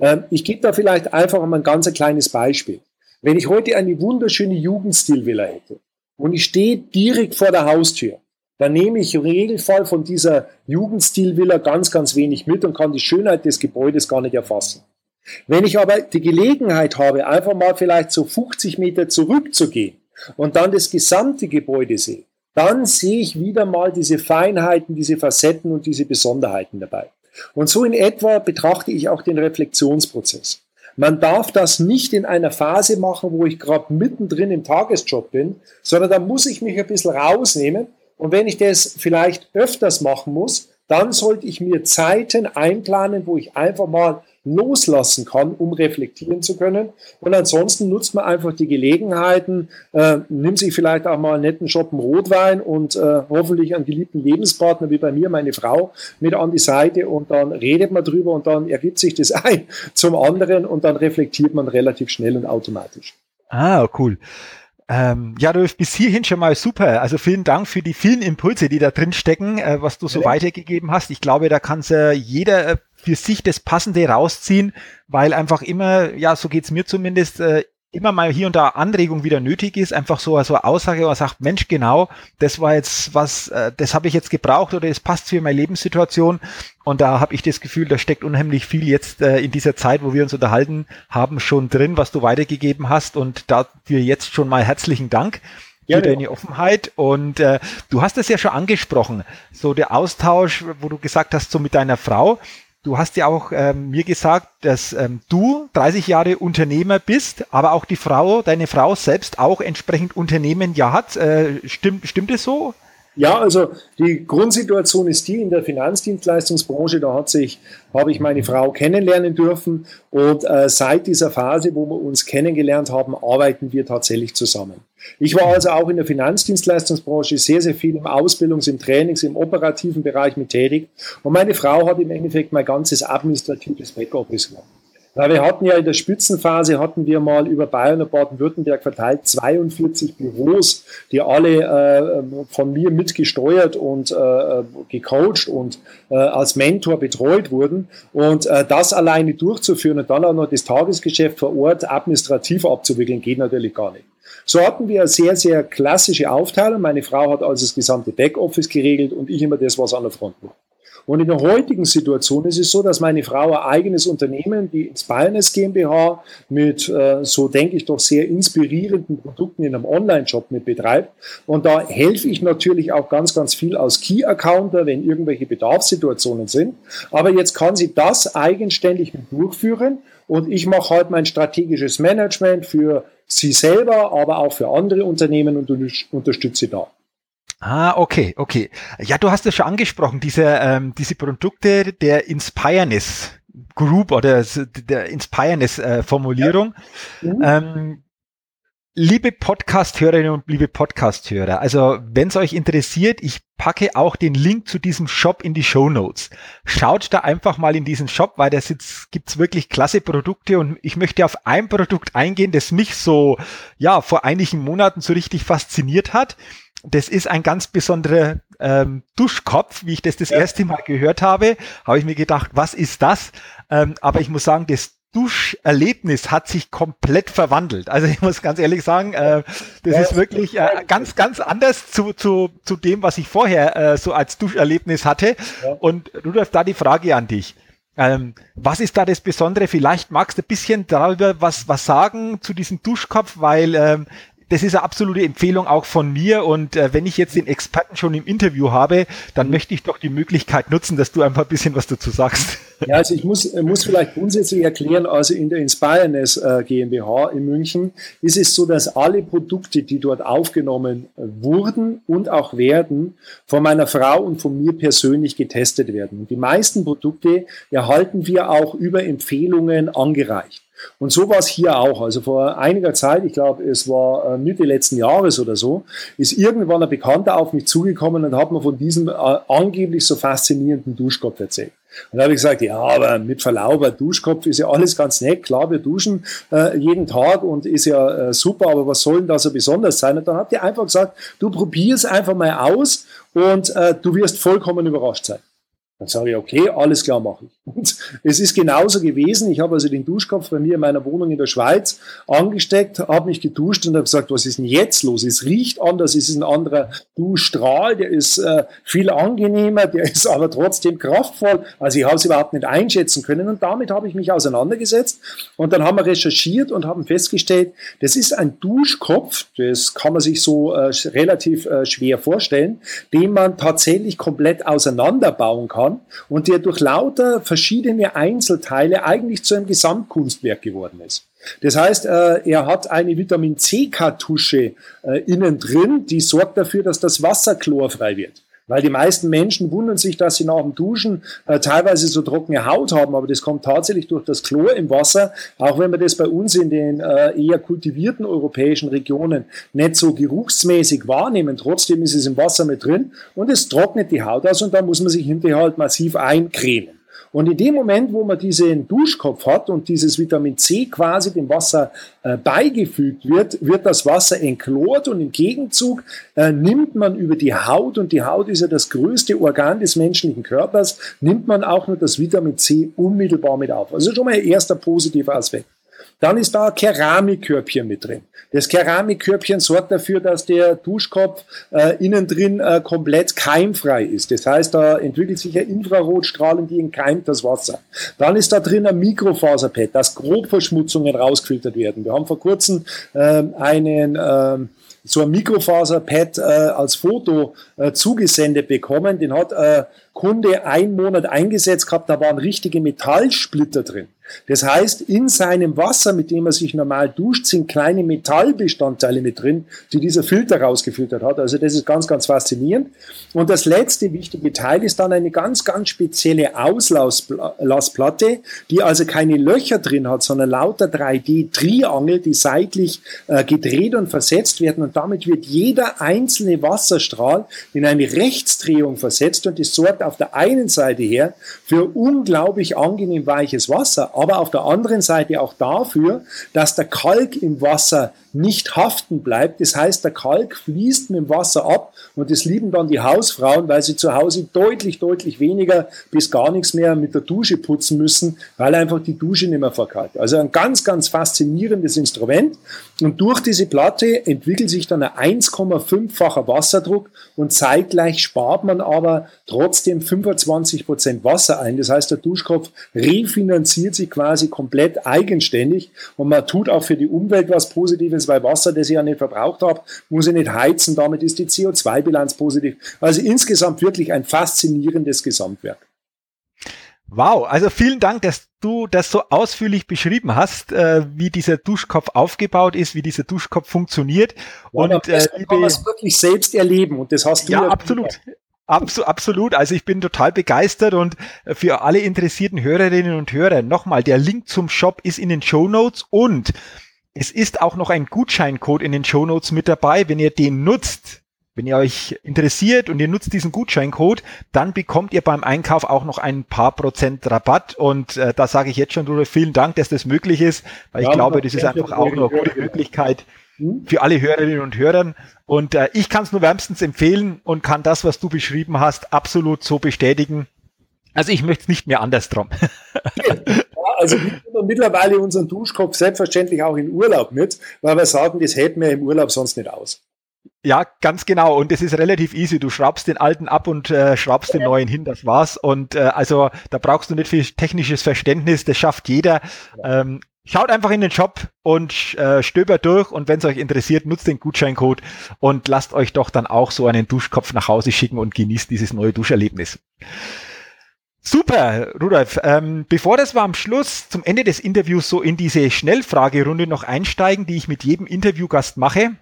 Ähm, ich gebe da vielleicht einfach mal ein ganz kleines Beispiel. Wenn ich heute eine wunderschöne Jugendstilvilla hätte und ich stehe direkt vor der Haustür, dann nehme ich im Regelfall von dieser Jugendstilvilla ganz, ganz wenig mit und kann die Schönheit des Gebäudes gar nicht erfassen. Wenn ich aber die Gelegenheit habe, einfach mal vielleicht so 50 Meter zurückzugehen und dann das gesamte Gebäude sehe, dann sehe ich wieder mal diese Feinheiten, diese Facetten und diese Besonderheiten dabei. Und so in etwa betrachte ich auch den Reflexionsprozess. Man darf das nicht in einer Phase machen, wo ich gerade mittendrin im Tagesjob bin, sondern da muss ich mich ein bisschen rausnehmen. Und wenn ich das vielleicht öfters machen muss, dann sollte ich mir Zeiten einplanen, wo ich einfach mal loslassen kann, um reflektieren zu können. Und ansonsten nutzt man einfach die Gelegenheiten, äh, nimmt sich vielleicht auch mal einen netten Schoppen Rotwein und äh, hoffentlich einen geliebten Lebenspartner wie bei mir, meine Frau, mit an die Seite und dann redet man drüber und dann ergibt sich das ein zum anderen und dann reflektiert man relativ schnell und automatisch. Ah, cool. Ähm, ja, du bis hierhin schon mal super. Also vielen Dank für die vielen Impulse, die da drin stecken, äh, was du so ja. weitergegeben hast. Ich glaube, da kann äh, jeder äh, für sich das Passende rausziehen, weil einfach immer, ja, so geht's mir zumindest, äh, immer mal hier und da Anregung wieder nötig ist, einfach so, so eine Aussage, wo man sagt, Mensch, genau, das war jetzt was, äh, das habe ich jetzt gebraucht oder es passt für meine Lebenssituation. Und da habe ich das Gefühl, da steckt unheimlich viel jetzt äh, in dieser Zeit, wo wir uns unterhalten haben, schon drin, was du weitergegeben hast. Und dafür jetzt schon mal herzlichen Dank für deine Offenheit. Und äh, du hast es ja schon angesprochen, so der Austausch, wo du gesagt hast, so mit deiner Frau. Du hast ja auch ähm, mir gesagt, dass ähm, du 30 Jahre Unternehmer bist, aber auch die Frau, deine Frau selbst auch entsprechend Unternehmen ja hat. Äh, stimmt, stimmt es so? Ja, also die Grundsituation ist die in der Finanzdienstleistungsbranche, da hat sich, habe ich meine Frau kennenlernen dürfen und äh, seit dieser Phase, wo wir uns kennengelernt haben, arbeiten wir tatsächlich zusammen. Ich war also auch in der Finanzdienstleistungsbranche sehr, sehr viel im Ausbildungs-, im Trainings-, im operativen Bereich mit tätig und meine Frau hat im Endeffekt mein ganzes administratives Backoffice gemacht. Weil wir hatten ja in der Spitzenphase, hatten wir mal über Bayern und Baden-Württemberg verteilt 42 Büros, die alle äh, von mir mitgesteuert und äh, gecoacht und äh, als Mentor betreut wurden. Und äh, das alleine durchzuführen und dann auch noch das Tagesgeschäft vor Ort administrativ abzuwickeln, geht natürlich gar nicht. So hatten wir eine sehr, sehr klassische Aufteilung. Meine Frau hat also das gesamte Backoffice geregelt und ich immer das, was an der Front war. Und in der heutigen Situation ist es so, dass meine Frau ein eigenes Unternehmen, die Inspirnes GmbH, mit, äh, so denke ich doch, sehr inspirierenden Produkten in einem Online-Shop mit betreibt. Und da helfe ich natürlich auch ganz, ganz viel als Key-Accounter, wenn irgendwelche Bedarfssituationen sind. Aber jetzt kann sie das eigenständig mit durchführen und ich mache halt mein strategisches Management für sie selber, aber auch für andere Unternehmen und unterstütze da. Ah, okay, okay. Ja, du hast es schon angesprochen, diese, ähm, diese Produkte der Inspireness Group oder der Inspireness-Formulierung. Äh, mhm. ähm, Liebe Podcast-Hörerinnen und liebe Podcast-Hörer, also wenn es euch interessiert, ich packe auch den Link zu diesem Shop in die Show Notes. Schaut da einfach mal in diesen Shop, weil da gibt's wirklich klasse Produkte und ich möchte auf ein Produkt eingehen, das mich so, ja, vor einigen Monaten so richtig fasziniert hat. Das ist ein ganz besonderer ähm, Duschkopf, wie ich das das ja. erste Mal gehört habe, habe ich mir gedacht, was ist das? Ähm, aber ich muss sagen, das Duscherlebnis hat sich komplett verwandelt. Also ich muss ganz ehrlich sagen, äh, das ja, ist wirklich äh, ganz, ganz anders zu, zu, zu dem, was ich vorher äh, so als Duscherlebnis hatte. Ja. Und Rudolf, da die Frage an dich. Ähm, was ist da das Besondere? Vielleicht magst du ein bisschen darüber was, was sagen zu diesem Duschkopf, weil ähm, das ist eine absolute Empfehlung auch von mir. Und äh, wenn ich jetzt den Experten schon im Interview habe, dann möchte ich doch die Möglichkeit nutzen, dass du einfach ein bisschen was dazu sagst. Ja, also ich muss, muss vielleicht grundsätzlich erklären, also in der Inspireness äh, GmbH in München ist es so, dass alle Produkte, die dort aufgenommen wurden und auch werden, von meiner Frau und von mir persönlich getestet werden. Und die meisten Produkte erhalten wir auch über Empfehlungen angereicht. Und so war es hier auch. Also vor einiger Zeit, ich glaube, es war äh, Mitte letzten Jahres oder so, ist irgendwann ein Bekannter auf mich zugekommen und hat mir von diesem äh, angeblich so faszinierenden Duschkopf erzählt. Und da habe ich gesagt, ja, aber mit Verlaub, ein Duschkopf ist ja alles ganz nett. Klar, wir duschen äh, jeden Tag und ist ja äh, super, aber was soll denn da so besonders sein? Und dann hat er einfach gesagt, du probier's einfach mal aus und äh, du wirst vollkommen überrascht sein. Dann sage ich, okay, alles klar mache ich. Und es ist genauso gewesen. Ich habe also den Duschkopf bei mir in meiner Wohnung in der Schweiz angesteckt, habe mich geduscht und habe gesagt, was ist denn jetzt los? Es riecht anders, es ist ein anderer Duschstrahl, der ist äh, viel angenehmer, der ist aber trotzdem kraftvoll. Also ich habe es überhaupt nicht einschätzen können und damit habe ich mich auseinandergesetzt und dann haben wir recherchiert und haben festgestellt, das ist ein Duschkopf, das kann man sich so äh, relativ äh, schwer vorstellen, den man tatsächlich komplett auseinanderbauen kann kann und der durch lauter verschiedene Einzelteile eigentlich zu einem Gesamtkunstwerk geworden ist. Das heißt, äh, er hat eine Vitamin C-Kartusche äh, innen drin, die sorgt dafür, dass das Wasser chlorfrei wird. Weil die meisten Menschen wundern sich, dass sie nach dem Duschen äh, teilweise so trockene Haut haben, aber das kommt tatsächlich durch das Chlor im Wasser, auch wenn man das bei uns in den äh, eher kultivierten europäischen Regionen nicht so geruchsmäßig wahrnehmen. Trotzdem ist es im Wasser mit drin und es trocknet die Haut aus und da muss man sich hinterher halt massiv eincremen. Und in dem Moment, wo man diesen Duschkopf hat und dieses Vitamin C quasi dem Wasser äh, beigefügt wird, wird das Wasser entchlort und im Gegenzug äh, nimmt man über die Haut, und die Haut ist ja das größte Organ des menschlichen Körpers, nimmt man auch nur das Vitamin C unmittelbar mit auf. Also schon mal ein erster positiver Aspekt. Dann ist da ein Keramikkörbchen mit drin. Das Keramikkörbchen sorgt dafür, dass der Duschkopf äh, innen drin äh, komplett keimfrei ist. Das heißt, da entwickelt sich eine Infrarotstrahlung, die entkeimt das Wasser. Dann ist da drin ein Mikrofaserpad, dass Grobverschmutzungen rausgefiltert werden. Wir haben vor kurzem äh, einen äh, so ein Mikrofaserpad äh, als Foto äh, zugesendet bekommen. Den hat äh, Kunde einen Monat eingesetzt gehabt, da waren richtige Metallsplitter drin. Das heißt, in seinem Wasser, mit dem er sich normal duscht, sind kleine Metallbestandteile mit drin, die dieser Filter rausgefiltert hat. Also das ist ganz, ganz faszinierend. Und das letzte wichtige Teil ist dann eine ganz, ganz spezielle Auslassplatte, die also keine Löcher drin hat, sondern lauter 3D-Triangel, die seitlich äh, gedreht und versetzt werden. Und damit wird jeder einzelne Wasserstrahl in eine Rechtsdrehung versetzt und es sorgt auf der einen Seite her für unglaublich angenehm weiches Wasser, aber auf der anderen Seite auch dafür, dass der Kalk im Wasser nicht haften bleibt. Das heißt, der Kalk fließt mit dem Wasser ab und das lieben dann die Hausfrauen, weil sie zu Hause deutlich, deutlich weniger bis gar nichts mehr mit der Dusche putzen müssen, weil einfach die Dusche nicht mehr verkalt. Also ein ganz, ganz faszinierendes Instrument. Und durch diese Platte entwickelt sich dann ein 1,5-facher Wasserdruck und zeitgleich spart man aber trotzdem 25 Prozent Wasser ein. Das heißt, der Duschkopf refinanziert sich quasi komplett eigenständig und man tut auch für die Umwelt was Positives weil Wasser, das ich ja nicht verbraucht habe, muss ich nicht heizen, damit ist die CO2-Bilanz positiv. Also insgesamt wirklich ein faszinierendes Gesamtwerk. Wow, also vielen Dank, dass du das so ausführlich beschrieben hast, äh, wie dieser Duschkopf aufgebaut ist, wie dieser Duschkopf funktioniert. Ja, und äh, kann man es wirklich selbst erleben und das hast du ja, ja absolut. Absolut, absolut. Also ich bin total begeistert und für alle interessierten Hörerinnen und Hörer nochmal, der Link zum Shop ist in den Show Notes und es ist auch noch ein Gutscheincode in den Show Notes mit dabei. Wenn ihr den nutzt, wenn ihr euch interessiert und ihr nutzt diesen Gutscheincode, dann bekommt ihr beim Einkauf auch noch ein paar Prozent Rabatt. Und äh, da sage ich jetzt schon, Rudolf, vielen Dank, dass das möglich ist, weil ja, ich glaube, das ist einfach auch eine gute Möglichkeit hm? für alle Hörerinnen und Hörer. Und äh, ich kann es nur wärmstens empfehlen und kann das, was du beschrieben hast, absolut so bestätigen. Also ich möchte es nicht mehr anders drum. ja, also wir nehmen mittlerweile unseren Duschkopf selbstverständlich auch in Urlaub mit, weil wir sagen, das hält mir im Urlaub sonst nicht aus. Ja, ganz genau. Und es ist relativ easy. Du schraubst den alten ab und äh, schraubst den neuen hin. Das war's. Und äh, also da brauchst du nicht viel technisches Verständnis. Das schafft jeder. Ähm, schaut einfach in den Shop und äh, stöbert durch. Und wenn es euch interessiert, nutzt den Gutscheincode und lasst euch doch dann auch so einen Duschkopf nach Hause schicken und genießt dieses neue Duscherlebnis. Super, Rudolf. Ähm, bevor das wir am Schluss zum Ende des Interviews so in diese Schnellfragerunde noch einsteigen, die ich mit jedem Interviewgast mache,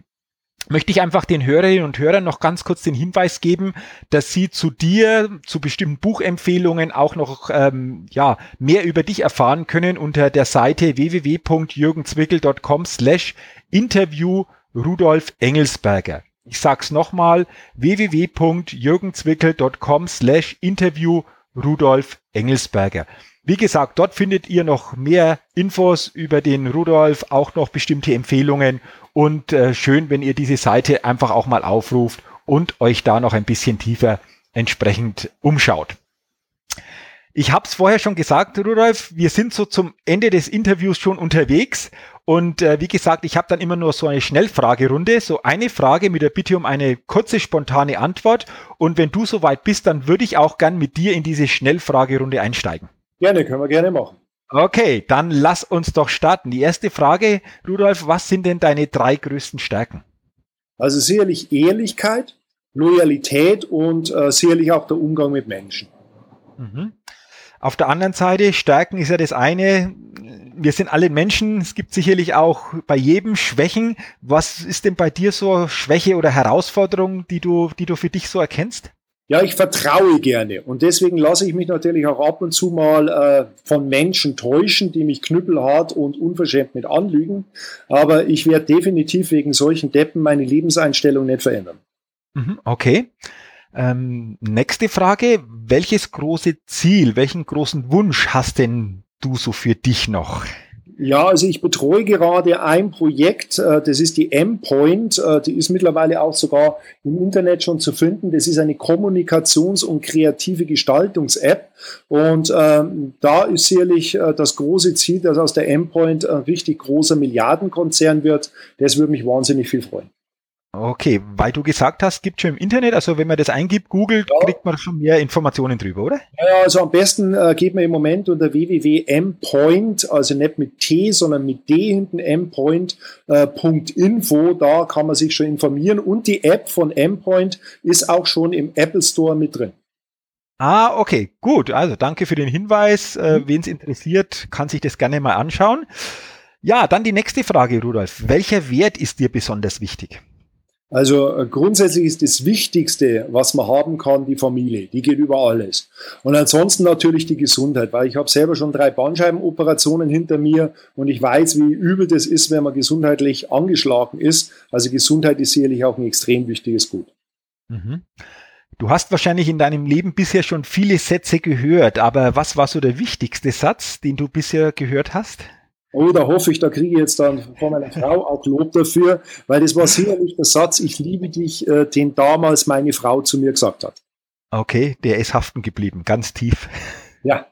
möchte ich einfach den Hörerinnen und Hörern noch ganz kurz den Hinweis geben, dass sie zu dir, zu bestimmten Buchempfehlungen auch noch ähm, ja, mehr über dich erfahren können unter der Seite www.jürgenzwickel.com slash interview Rudolf Engelsberger. Ich sag's nochmal, www.jürgenzwickel.com slash interview Rudolf Engelsberger. Wie gesagt, dort findet ihr noch mehr Infos über den Rudolf, auch noch bestimmte Empfehlungen und äh, schön, wenn ihr diese Seite einfach auch mal aufruft und euch da noch ein bisschen tiefer entsprechend umschaut. Ich habe es vorher schon gesagt, Rudolf, wir sind so zum Ende des Interviews schon unterwegs und äh, wie gesagt, ich habe dann immer nur so eine Schnellfragerunde, so eine Frage mit der Bitte um eine kurze, spontane Antwort. Und wenn du soweit bist, dann würde ich auch gern mit dir in diese Schnellfragerunde einsteigen. Gerne, können wir gerne machen. Okay, dann lass uns doch starten. Die erste Frage, Rudolf, was sind denn deine drei größten Stärken? Also sicherlich Ehrlichkeit, Loyalität und äh, sicherlich auch der Umgang mit Menschen. Mhm. Auf der anderen Seite, Stärken ist ja das eine, wir sind alle Menschen, es gibt sicherlich auch bei jedem Schwächen. Was ist denn bei dir so Schwäche oder Herausforderung, die du, die du für dich so erkennst? Ja, ich vertraue gerne und deswegen lasse ich mich natürlich auch ab und zu mal äh, von Menschen täuschen, die mich knüppelhart und unverschämt mit anlügen. Aber ich werde definitiv wegen solchen Deppen meine Lebenseinstellung nicht verändern. Mhm, okay. Ähm, nächste Frage. Welches große Ziel, welchen großen Wunsch hast denn du so für dich noch? Ja, also ich betreue gerade ein Projekt, äh, das ist die M-Point, äh, die ist mittlerweile auch sogar im Internet schon zu finden. Das ist eine Kommunikations- und kreative Gestaltungs-App. Und ähm, da ist sicherlich äh, das große Ziel, dass aus der M-Point ein richtig großer Milliardenkonzern wird. Das würde mich wahnsinnig viel freuen. Okay, weil du gesagt hast, gibt schon im Internet, also wenn man das eingibt, googelt, ja. kriegt man schon mehr Informationen drüber, oder? Ja, also am besten äh, geht man im Moment unter www.mpoint, also nicht mit T, sondern mit D hinten, mpoint.info, äh, da kann man sich schon informieren und die App von mpoint ist auch schon im Apple Store mit drin. Ah, okay, gut, also danke für den Hinweis. Äh, mhm. Wen es interessiert, kann sich das gerne mal anschauen. Ja, dann die nächste Frage, Rudolf. Welcher Wert ist dir besonders wichtig? Also äh, grundsätzlich ist das Wichtigste, was man haben kann, die Familie. Die geht über alles. Und ansonsten natürlich die Gesundheit, weil ich habe selber schon drei Bandscheibenoperationen hinter mir und ich weiß, wie übel das ist, wenn man gesundheitlich angeschlagen ist. Also Gesundheit ist sicherlich auch ein extrem wichtiges Gut. Mhm. Du hast wahrscheinlich in deinem Leben bisher schon viele Sätze gehört, aber was war so der wichtigste Satz, den du bisher gehört hast? Oh, da hoffe ich, da kriege ich jetzt dann von meiner Frau auch Lob dafür, weil das war sicherlich der Satz, ich liebe dich, äh, den damals meine Frau zu mir gesagt hat. Okay, der ist haften geblieben, ganz tief. Ja.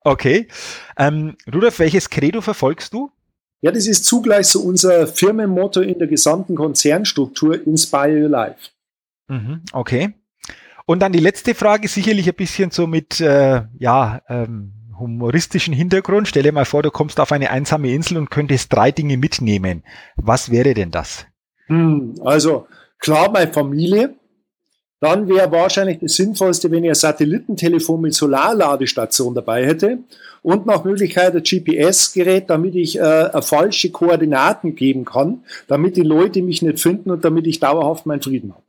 Okay. Ähm, Rudolf, welches Credo verfolgst du? Ja, das ist zugleich so unser Firmenmotto in der gesamten Konzernstruktur, Inspire Your Life. Mhm, okay. Und dann die letzte Frage, sicherlich ein bisschen so mit, äh, ja, ähm, humoristischen Hintergrund. Stell dir mal vor, du kommst auf eine einsame Insel und könntest drei Dinge mitnehmen. Was wäre denn das? Hm, also klar, meine Familie. dann wäre wahrscheinlich das Sinnvollste, wenn ich ein Satellitentelefon mit Solarladestation dabei hätte und nach Möglichkeit ein GPS-Gerät, damit ich äh, falsche Koordinaten geben kann, damit die Leute mich nicht finden und damit ich dauerhaft meinen Frieden habe.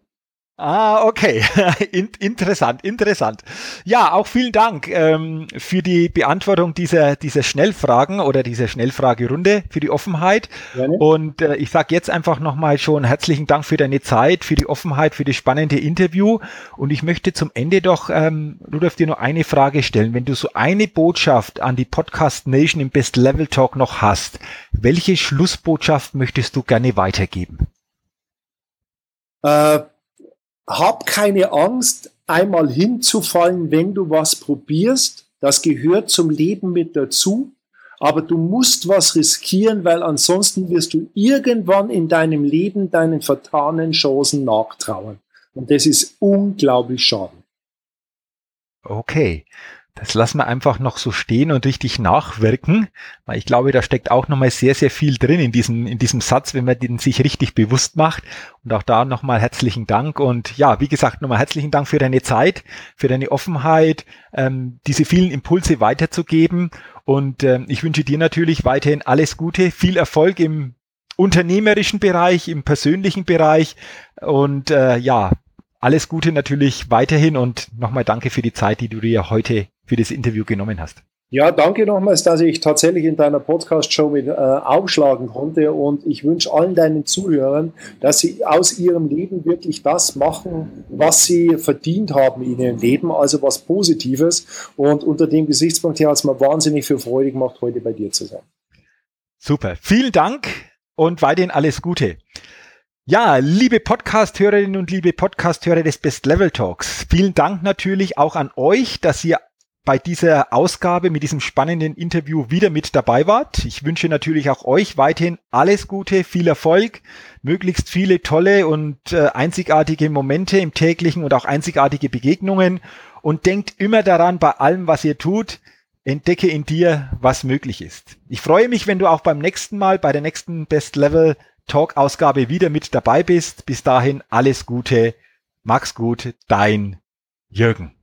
Ah, okay. In interessant, interessant. Ja, auch vielen Dank ähm, für die Beantwortung dieser, dieser Schnellfragen oder dieser Schnellfragerunde, für die Offenheit. Gerne. Und äh, ich sage jetzt einfach nochmal schon herzlichen Dank für deine Zeit, für die Offenheit, für das spannende Interview. Und ich möchte zum Ende doch, ähm, Rudolf, dir nur eine Frage stellen. Wenn du so eine Botschaft an die Podcast Nation im Best Level Talk noch hast, welche Schlussbotschaft möchtest du gerne weitergeben? Äh hab keine Angst, einmal hinzufallen, wenn du was probierst. Das gehört zum Leben mit dazu. Aber du musst was riskieren, weil ansonsten wirst du irgendwann in deinem Leben deinen vertanen Chancen nachtrauen. Und das ist unglaublich schade. Okay. Das lassen wir einfach noch so stehen und richtig nachwirken, weil ich glaube, da steckt auch nochmal sehr, sehr viel drin in diesem, in diesem Satz, wenn man den sich richtig bewusst macht. Und auch da nochmal herzlichen Dank und ja, wie gesagt, nochmal herzlichen Dank für deine Zeit, für deine Offenheit, ähm, diese vielen Impulse weiterzugeben. Und ähm, ich wünsche dir natürlich weiterhin alles Gute, viel Erfolg im unternehmerischen Bereich, im persönlichen Bereich und äh, ja, alles Gute natürlich weiterhin und nochmal danke für die Zeit, die du dir heute für das Interview genommen hast. Ja, danke nochmals, dass ich tatsächlich in deiner Podcast-Show mit äh, aufschlagen konnte und ich wünsche allen deinen Zuhörern, dass sie aus ihrem Leben wirklich das machen, was sie verdient haben in ihrem Leben, also was Positives. Und unter dem Gesichtspunkt her hat es mir wahnsinnig viel Freude gemacht, heute bei dir zu sein. Super, vielen Dank und weiterhin alles Gute. Ja, liebe Podcast-Hörerinnen und liebe Podcast-Hörer des Best Level Talks, vielen Dank natürlich auch an euch, dass ihr bei dieser Ausgabe mit diesem spannenden Interview wieder mit dabei wart. Ich wünsche natürlich auch euch weiterhin alles Gute, viel Erfolg, möglichst viele tolle und äh, einzigartige Momente im täglichen und auch einzigartige Begegnungen und denkt immer daran, bei allem, was ihr tut, entdecke in dir, was möglich ist. Ich freue mich, wenn du auch beim nächsten Mal, bei der nächsten Best Level Talk Ausgabe wieder mit dabei bist. Bis dahin alles Gute, Max gut, dein Jürgen.